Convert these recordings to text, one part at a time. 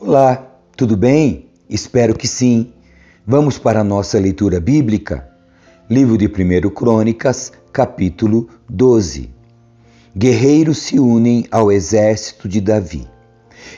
Olá, tudo bem? Espero que sim. Vamos para a nossa leitura bíblica? Livro de 1 Crônicas, capítulo 12. Guerreiros se unem ao exército de Davi.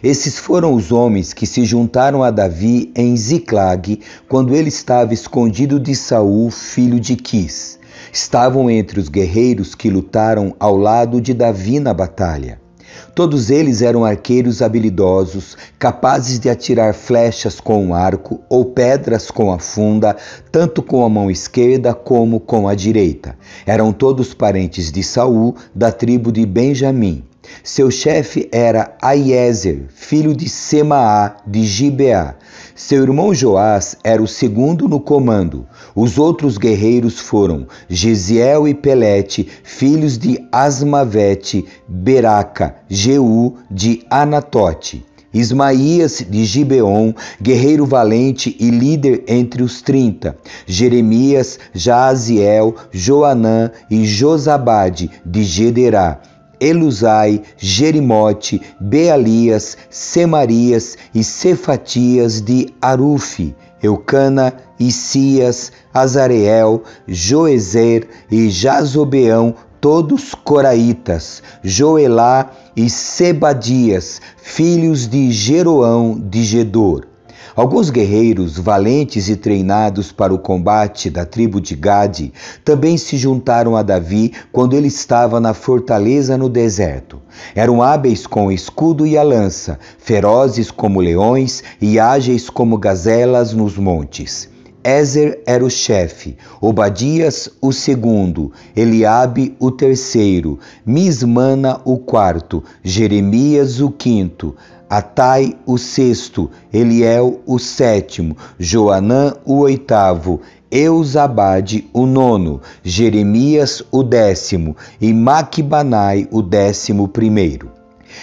Esses foram os homens que se juntaram a Davi em Ziclag, quando ele estava escondido de Saul, filho de Quis. Estavam entre os guerreiros que lutaram ao lado de Davi na batalha. Todos eles eram arqueiros habilidosos, capazes de atirar flechas com o arco ou pedras com a funda, tanto com a mão esquerda como com a direita. Eram todos parentes de Saul, da tribo de Benjamim. Seu chefe era Aiezer, filho de Semaá de Gibeá. Seu irmão Joás era o segundo no comando. Os outros guerreiros foram Gesiel e Pelete, filhos de Asmavete, Beraca, Jeú de Anatote. Ismaías de Gibeon, guerreiro valente e líder entre os trinta. Jeremias, Jaziel, Joanã e Josabade de Gederá. Elusai, Jerimote, Bealias, Semarias e Cefatias de Arufi, Eucana, Isias, Azareel, Joezer e Jazobeão, todos coraitas, Joelá e Sebadias, filhos de Jeroão de Gedor. Alguns guerreiros valentes e treinados para o combate da tribo de Gade também se juntaram a Davi quando ele estava na fortaleza no deserto. Eram hábeis com o escudo e a lança, ferozes como leões e ágeis como gazelas nos montes. Ezer era o chefe, Obadias o segundo, Eliabe o terceiro, Mismana o quarto, Jeremias o quinto, Atai o sexto, Eliel o sétimo, Joanã o oitavo, Eusabade o nono, Jeremias o décimo e Maquibanai o décimo primeiro.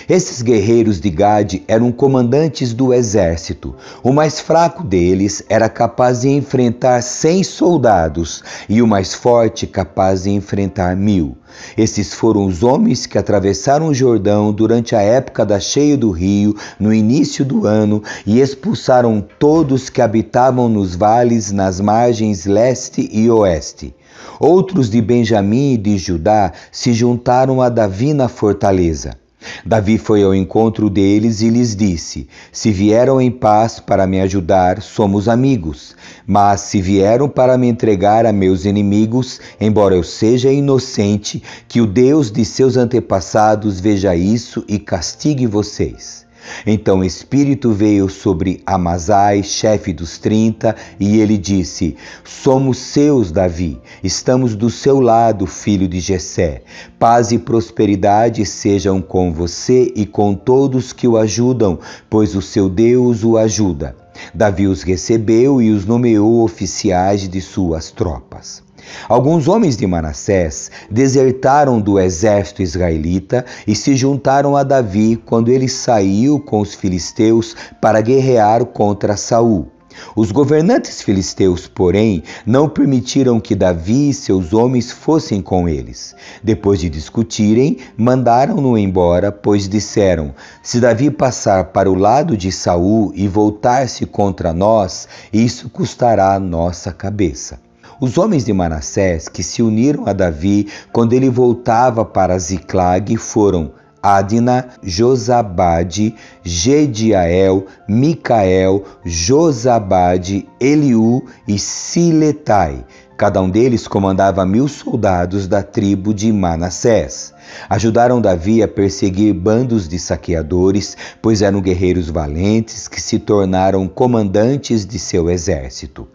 Esses guerreiros de Gade eram comandantes do exército. O mais fraco deles era capaz de enfrentar cem soldados e o mais forte capaz de enfrentar mil. Esses foram os homens que atravessaram o Jordão durante a época da cheia do rio, no início do ano, e expulsaram todos que habitavam nos vales, nas margens leste e oeste. Outros de Benjamim e de Judá se juntaram a Davi na fortaleza. Davi foi ao encontro deles e lhes disse: Se vieram em paz para me ajudar, somos amigos. Mas se vieram para me entregar a meus inimigos, embora eu seja inocente, que o Deus de seus antepassados veja isso e castigue vocês. Então o Espírito veio sobre Amazai, chefe dos trinta, e ele disse: Somos seus, Davi, estamos do seu lado, filho de Jessé. Paz e prosperidade sejam com você e com todos que o ajudam, pois o seu Deus o ajuda. Davi os recebeu e os nomeou oficiais de suas tropas. Alguns homens de Manassés desertaram do exército israelita e se juntaram a Davi quando ele saiu com os filisteus para guerrear contra Saul. Os governantes filisteus, porém, não permitiram que Davi e seus homens fossem com eles. Depois de discutirem, mandaram-no embora, pois disseram: Se Davi passar para o lado de Saul e voltar-se contra nós, isso custará nossa cabeça. Os homens de Manassés que se uniram a Davi quando ele voltava para Ziclag foram Adina, Josabade, Gediael, Micael, Josabade, Eliú e Siletai. Cada um deles comandava mil soldados da tribo de Manassés. Ajudaram Davi a perseguir bandos de saqueadores, pois eram guerreiros valentes que se tornaram comandantes de seu exército.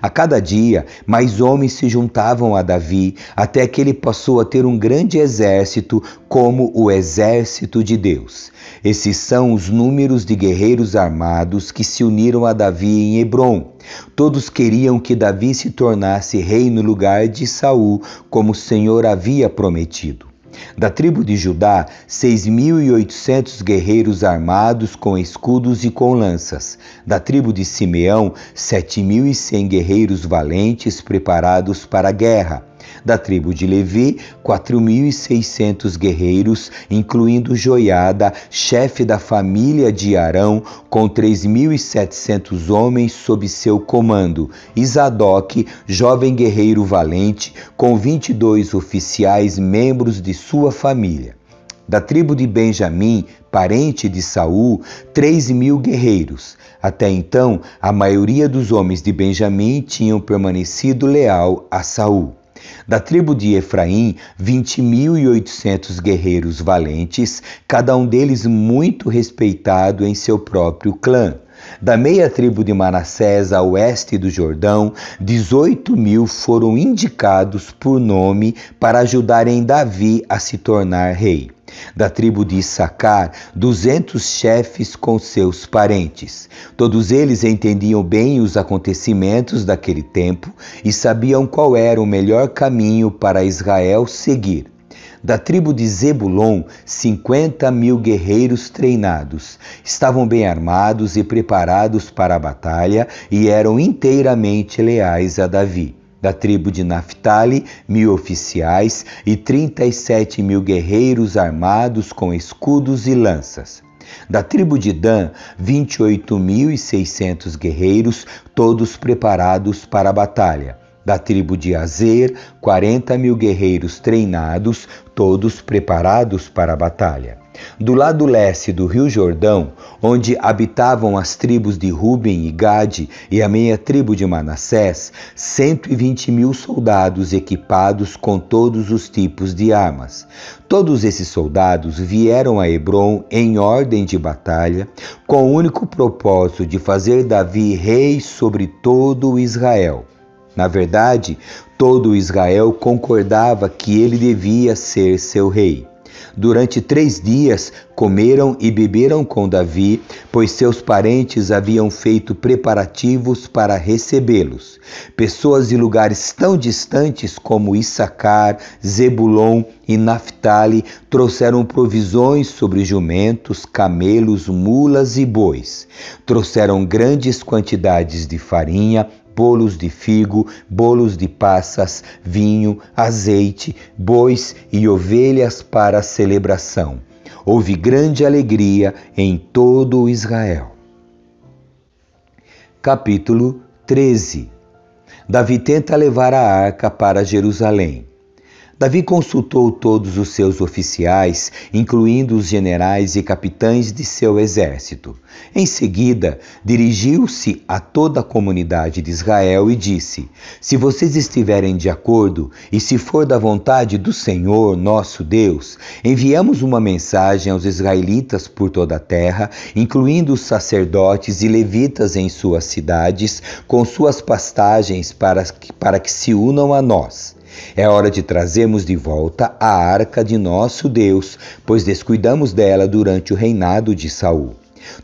A cada dia, mais homens se juntavam a Davi, até que ele passou a ter um grande exército, como o exército de Deus. Esses são os números de guerreiros armados que se uniram a Davi em Hebron. Todos queriam que Davi se tornasse rei no lugar de Saul, como o Senhor havia prometido. Da tribo de Judá, seis mil e oitocentos guerreiros armados com escudos e com lanças. Da tribo de Simeão, sete mil e cem guerreiros valentes preparados para a guerra. Da tribo de Levi, 4.600 guerreiros, incluindo Joiada, chefe da família de Arão, com 3.700 homens sob seu comando. Isadoc, jovem guerreiro valente, com 22 oficiais membros de sua família. Da tribo de Benjamim, parente de Saul, três mil guerreiros. Até então, a maioria dos homens de Benjamim tinham permanecido leal a Saul. Da tribo de Efraim, 20.800 guerreiros valentes, cada um deles muito respeitado em seu próprio clã. Da meia tribo de Manassés a oeste do Jordão, 18 mil foram indicados por nome para ajudarem Davi a se tornar rei. Da tribo de Issacar, duzentos chefes com seus parentes. Todos eles entendiam bem os acontecimentos daquele tempo e sabiam qual era o melhor caminho para Israel seguir. Da tribo de Zebulon, cinquenta mil guerreiros treinados. Estavam bem armados e preparados para a batalha e eram inteiramente leais a Davi da tribo de Naphtali, mil oficiais e trinta e sete mil guerreiros armados com escudos e lanças. Da tribo de Dan, vinte e oito mil e seiscentos guerreiros, todos preparados para a batalha. Da tribo de Azer, quarenta mil guerreiros treinados, todos preparados para a batalha. Do lado leste do Rio Jordão, onde habitavam as tribos de Ruben e Gade e a meia tribo de Manassés, 120 mil soldados equipados com todos os tipos de armas. Todos esses soldados vieram a Hebron em ordem de batalha, com o único propósito de fazer Davi rei sobre todo Israel. Na verdade, todo Israel concordava que ele devia ser seu rei. Durante três dias comeram e beberam com Davi, pois seus parentes haviam feito preparativos para recebê-los. Pessoas de lugares tão distantes como Issacar, Zebulon e Naphtali trouxeram provisões sobre jumentos, camelos, mulas e bois. Trouxeram grandes quantidades de farinha, bolos de figo, bolos de passas, vinho, azeite, bois e ovelhas para a celebração. Houve grande alegria em todo Israel. Capítulo 13 Davi tenta levar a arca para Jerusalém. Davi consultou todos os seus oficiais, incluindo os generais e capitães de seu exército. Em seguida, dirigiu-se a toda a comunidade de Israel e disse: Se vocês estiverem de acordo e se for da vontade do Senhor, nosso Deus, enviamos uma mensagem aos israelitas por toda a terra, incluindo os sacerdotes e levitas em suas cidades, com suas pastagens, para que, para que se unam a nós. É hora de trazermos de volta a arca de nosso Deus, pois descuidamos dela durante o reinado de Saul.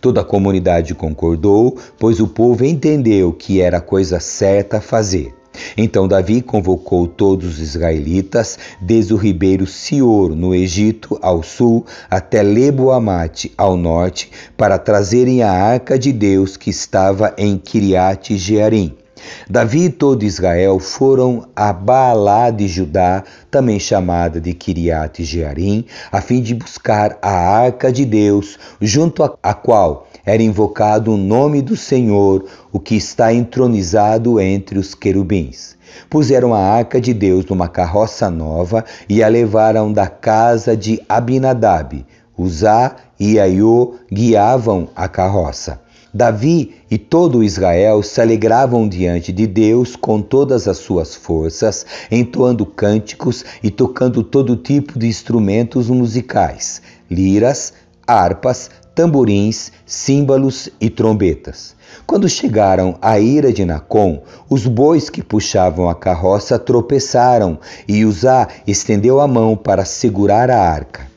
Toda a comunidade concordou, pois o povo entendeu que era a coisa certa a fazer. Então Davi convocou todos os israelitas, desde o ribeiro Sior, no Egito, ao sul, até Lebo-Amate, ao norte, para trazerem a arca de Deus que estava em Kiriat Jearim. Davi e todo Israel foram a Baalá de Judá, também chamada de Kiriat Jearim, a fim de buscar a arca de Deus, junto a qual era invocado o nome do Senhor, o que está entronizado entre os querubins. Puseram a arca de Deus numa carroça nova e a levaram da casa de Abinadab. Uzá e Aiô guiavam a carroça. Davi e todo Israel se alegravam diante de Deus com todas as suas forças, entoando cânticos e tocando todo tipo de instrumentos musicais, liras, harpas, tamborins, símbolos e trombetas. Quando chegaram à ira de Nacon, os bois que puxavam a carroça tropeçaram e Uzá estendeu a mão para segurar a arca.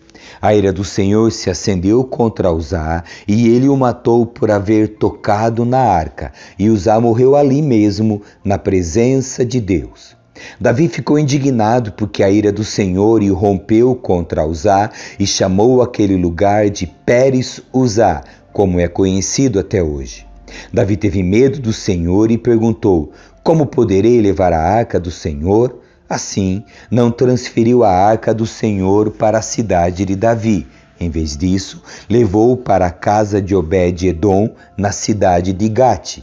A ira do Senhor se acendeu contra Uzá, e ele o matou por haver tocado na arca, e Uzá morreu ali mesmo, na presença de Deus. Davi ficou indignado porque a ira do Senhor rompeu contra Uzá e chamou aquele lugar de Pérez Uzá, como é conhecido até hoje. Davi teve medo do Senhor e perguntou: Como poderei levar a arca do Senhor? Assim, não transferiu a arca do Senhor para a cidade de Davi. Em vez disso, levou para a casa de Obed-Edom, na cidade de Gate.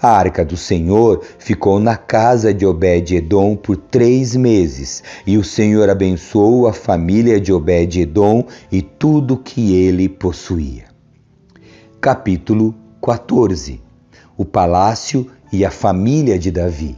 A arca do Senhor ficou na casa de Obed-Edom por três meses, e o Senhor abençoou a família de Obed-Edom e tudo que ele possuía. Capítulo 14 O palácio e a família de Davi.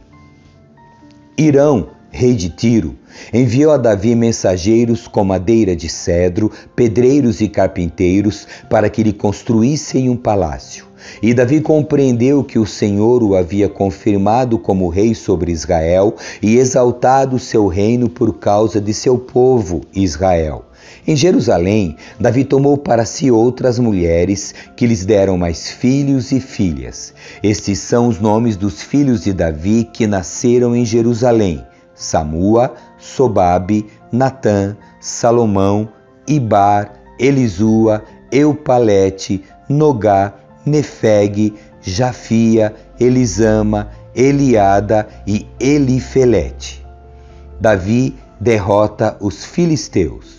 Irão rei de Tiro, enviou a Davi mensageiros com madeira de cedro, pedreiros e carpinteiros, para que lhe construíssem um palácio. E Davi compreendeu que o Senhor o havia confirmado como rei sobre Israel e exaltado seu reino por causa de seu povo, Israel. Em Jerusalém, Davi tomou para si outras mulheres que lhes deram mais filhos e filhas. Estes são os nomes dos filhos de Davi que nasceram em Jerusalém: Samua, Sobabe, Natã, Salomão, Ibar, Elisua, Eupalete, Nogá, Nefeg, Jafia, Elisama, Eliada e Elifelete. Davi derrota os filisteus.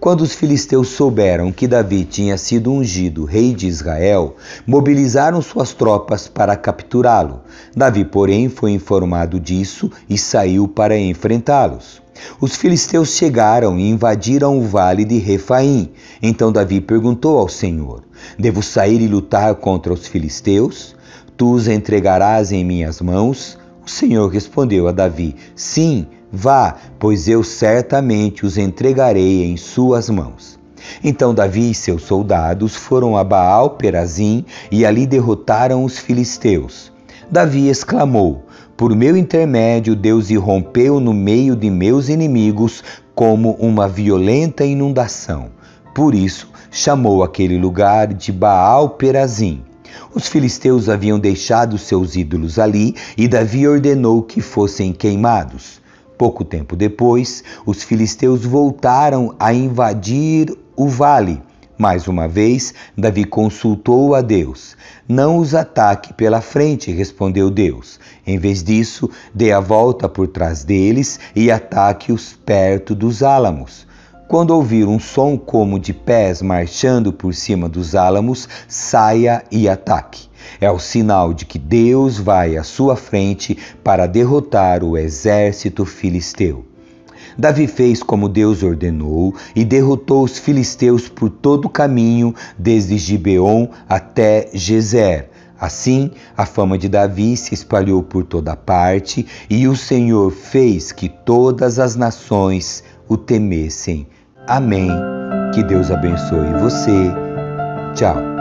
Quando os filisteus souberam que Davi tinha sido ungido rei de Israel, mobilizaram suas tropas para capturá-lo. Davi, porém, foi informado disso e saiu para enfrentá-los. Os filisteus chegaram e invadiram o vale de Refaim. Então Davi perguntou ao Senhor: Devo sair e lutar contra os filisteus? Tu os entregarás em minhas mãos? O Senhor respondeu a Davi: Sim, Vá, pois eu certamente os entregarei em suas mãos. Então Davi e seus soldados foram a Baal Perazim e ali derrotaram os filisteus. Davi exclamou: Por meu intermédio Deus irrompeu no meio de meus inimigos como uma violenta inundação. Por isso chamou aquele lugar de Baal Perazim. Os filisteus haviam deixado seus ídolos ali e Davi ordenou que fossem queimados. Pouco tempo depois, os filisteus voltaram a invadir o vale. Mais uma vez, Davi consultou a Deus. Não os ataque pela frente, respondeu Deus. Em vez disso, dê a volta por trás deles e ataque-os perto dos álamos. Quando ouvir um som como de pés marchando por cima dos álamos, saia e ataque. É o sinal de que Deus vai à sua frente para derrotar o exército filisteu. Davi fez como Deus ordenou e derrotou os filisteus por todo o caminho, desde Gibeon até Gezer. Assim, a fama de Davi se espalhou por toda parte e o Senhor fez que todas as nações o temessem. Amém. Que Deus abençoe você. Tchau.